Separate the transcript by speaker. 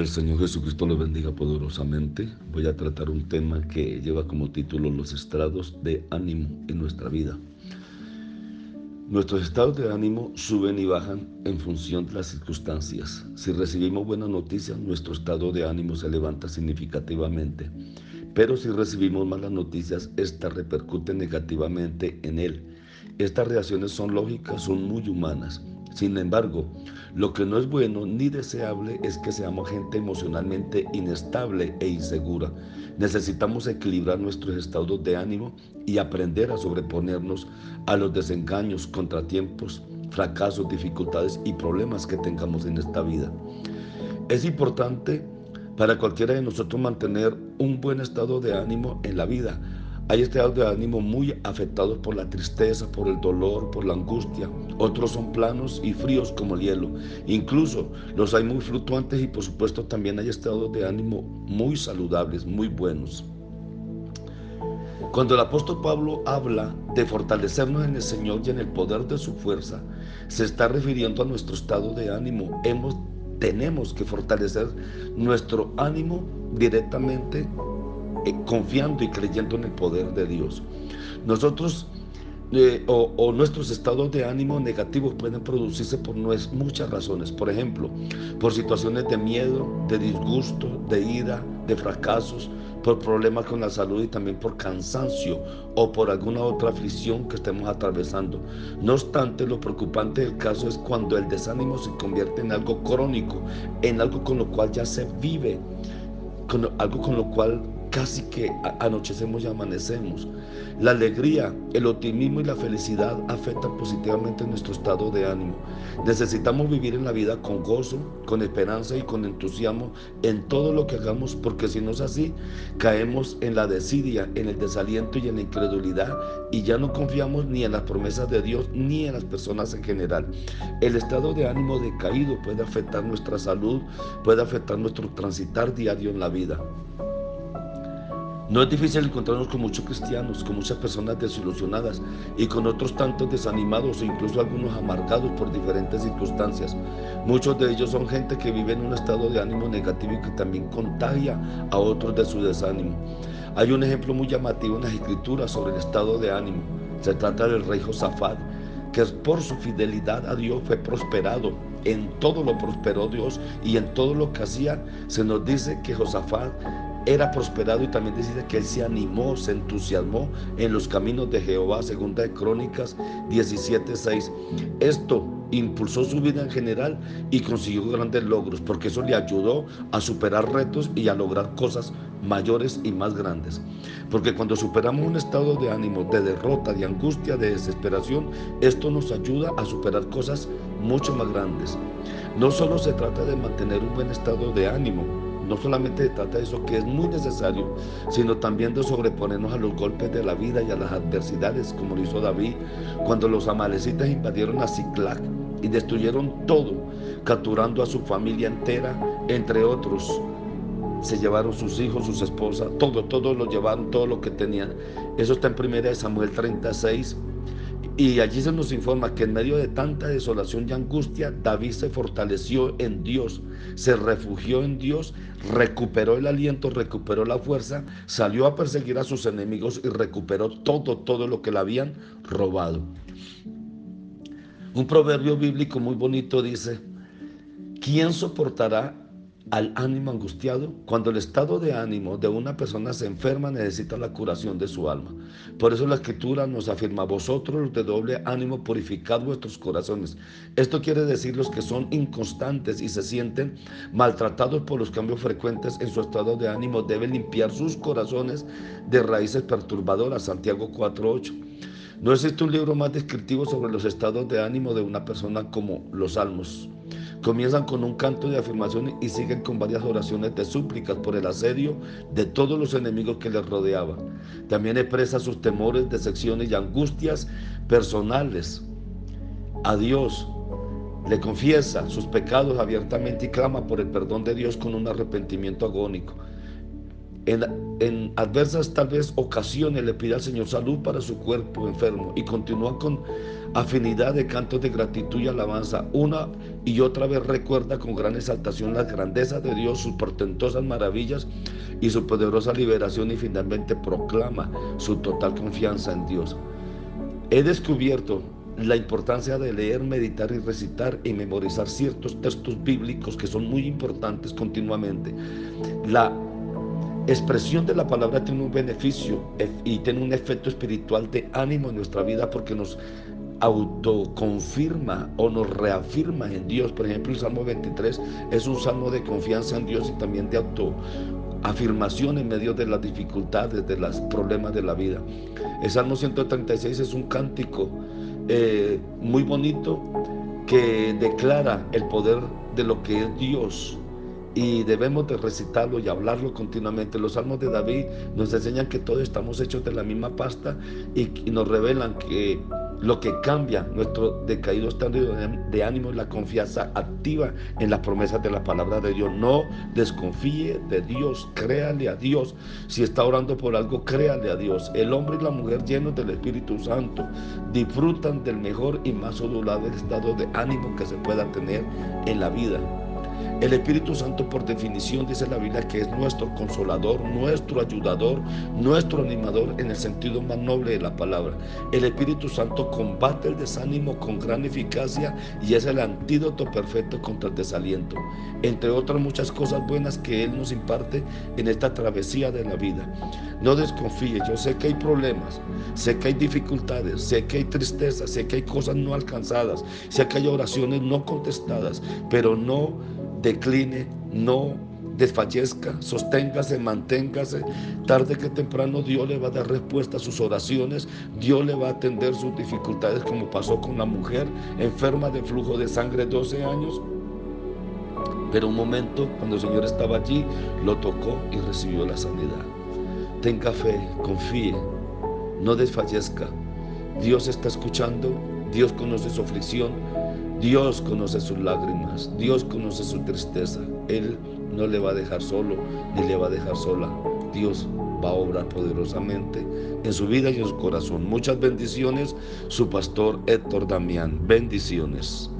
Speaker 1: El Señor Jesucristo lo bendiga poderosamente. Voy a tratar un tema que lleva como título los estrados de ánimo en nuestra vida. Nuestros estados de ánimo suben y bajan en función de las circunstancias. Si recibimos buenas noticias, nuestro estado de ánimo se levanta significativamente. Pero si recibimos malas noticias, estas repercuten negativamente en él. Estas reacciones son lógicas, son muy humanas. Sin embargo, lo que no es bueno ni deseable es que seamos gente emocionalmente inestable e insegura. Necesitamos equilibrar nuestros estados de ánimo y aprender a sobreponernos a los desengaños, contratiempos, fracasos, dificultades y problemas que tengamos en esta vida. Es importante para cualquiera de nosotros mantener un buen estado de ánimo en la vida hay estados de ánimo muy afectados por la tristeza, por el dolor, por la angustia. Otros son planos y fríos como el hielo. Incluso los hay muy fluctuantes y por supuesto también hay estados de ánimo muy saludables, muy buenos. Cuando el apóstol Pablo habla de fortalecernos en el Señor y en el poder de su fuerza, se está refiriendo a nuestro estado de ánimo. Hemos, tenemos que fortalecer nuestro ánimo directamente eh, confiando y creyendo en el poder de Dios. Nosotros eh, o, nuestros estados de ánimo negativos pueden producirse por muchas razones. Por ejemplo, por situaciones de miedo, de disgusto, de ira, de fracasos, por problemas con la salud y también por cansancio o por alguna otra aflicción que estemos atravesando. No obstante, lo preocupante del caso es cuando el desánimo se convierte en algo crónico, en algo con lo cual ya se vive, con algo con lo cual casi que anochecemos y amanecemos. La alegría, el optimismo y la felicidad afectan positivamente nuestro estado de ánimo. Necesitamos vivir en la vida con gozo, con esperanza y con entusiasmo en todo lo que hagamos, porque si no es así, caemos en la desidia, en el desaliento y en la incredulidad y ya no confiamos ni en las promesas de Dios ni en las personas en general. El estado de ánimo decaído puede afectar nuestra salud, puede afectar nuestro transitar diario en la vida. No es difícil encontrarnos con muchos cristianos, con muchas personas desilusionadas y con otros tantos desanimados e incluso algunos amargados por diferentes circunstancias. Muchos de ellos son gente que vive en un estado de ánimo negativo y que también contagia a otros de su desánimo. Hay un ejemplo muy llamativo en las escrituras sobre el estado de ánimo. Se trata del rey Josafat, que por su fidelidad a Dios fue prosperado. En todo lo prosperó Dios y en todo lo que hacía se nos dice que Josafat era prosperado y también dice que él se animó, se entusiasmó en los caminos de Jehová, segunda de Crónicas 17:6. Esto impulsó su vida en general y consiguió grandes logros, porque eso le ayudó a superar retos y a lograr cosas mayores y más grandes. Porque cuando superamos un estado de ánimo, de derrota, de angustia, de desesperación, esto nos ayuda a superar cosas mucho más grandes. No solo se trata de mantener un buen estado de ánimo, no solamente se trata de eso que es muy necesario, sino también de sobreponernos a los golpes de la vida y a las adversidades, como lo hizo David cuando los amalecitas invadieron a Ciclac y destruyeron todo, capturando a su familia entera, entre otros. Se llevaron sus hijos, sus esposas, todo, todo lo llevaron, todo lo que tenían. Eso está en 1 Samuel 36, y allí se nos informa que en medio de tanta desolación y angustia, David se fortaleció en Dios, se refugió en Dios, recuperó el aliento, recuperó la fuerza, salió a perseguir a sus enemigos y recuperó todo, todo lo que le habían robado. Un proverbio bíblico muy bonito dice, ¿quién soportará al ánimo angustiado? Cuando el estado de ánimo de una persona se enferma necesita la curación de su alma. Por eso la escritura nos afirma, vosotros los de doble ánimo purificad vuestros corazones. Esto quiere decir los que son inconstantes y se sienten maltratados por los cambios frecuentes en su estado de ánimo deben limpiar sus corazones de raíces perturbadoras. Santiago 4.8. No existe un libro más descriptivo sobre los estados de ánimo de una persona como los salmos. Comienzan con un canto de afirmación y siguen con varias oraciones de súplicas por el asedio de todos los enemigos que les rodeaban. También expresa sus temores, decepciones y angustias personales a Dios. Le confiesa sus pecados abiertamente y clama por el perdón de Dios con un arrepentimiento agónico. En, adversas tal vez ocasiones le pide al Señor salud para su cuerpo enfermo y continúa con afinidad de cantos de gratitud y alabanza. Una y otra vez recuerda con gran exaltación las grandezas de Dios, sus portentosas maravillas y su poderosa liberación y finalmente proclama su total confianza en Dios. He descubierto la importancia de leer, meditar y recitar y memorizar ciertos textos bíblicos que son muy importantes continuamente. La expresión de la palabra tiene un beneficio y tiene un efecto espiritual de ánimo en nuestra vida porque nos autoconfirma o nos reafirma en Dios. Por ejemplo, el Salmo 23 es un salmo de confianza en Dios y también de autoafirmación en medio de las dificultades, de los problemas de la vida. El Salmo 136 es un cántico eh, muy bonito que declara el poder de lo que es Dios y debemos de recitarlo y hablarlo continuamente. Los salmos de David nos enseñan que todos estamos hechos de la misma pasta y, nos revelan que lo que cambia nuestro decaído estado de ánimo es la confianza activa en las promesas de la palabra de Dios. No desconfíe de Dios, créale a Dios. Si está orando por algo, créale a Dios. El hombre y la mujer llenos del Espíritu Santo disfrutan del mejor y más odulado estado de ánimo que se pueda tener en la vida. El Espíritu Santo por definición dice la Biblia que es nuestro consolador, nuestro ayudador, nuestro animador en el sentido más noble de la palabra. El Espíritu Santo combate el desánimo con gran eficacia y es el antídoto perfecto contra el desaliento, entre otras muchas cosas buenas que Él nos imparte en esta travesía de la vida. No desconfíe, yo sé que hay problemas, sé que hay dificultades, sé que hay tristeza, sé que hay cosas no alcanzadas, sé que hay oraciones no contestadas, pero no decline, no desfallezca, sosténgase, manténgase. Tarde que temprano Dios le va a dar respuesta a sus oraciones, Dios le va a atender sus dificultades como pasó con la mujer enferma de flujo de sangre 12 años. Pero un momento, cuando el Señor estaba allí, lo tocó y recibió la sanidad. Tenga fe, confíe, no desfallezca. Dios está escuchando, Dios conoce su aflicción, Dios conoce sus lágrimas, Dios conoce su tristeza. Él no le va a dejar solo ni le va a dejar sola. Dios va a obrar poderosamente en su vida y en su corazón. Muchas bendiciones, su pastor Héctor Damián. Bendiciones.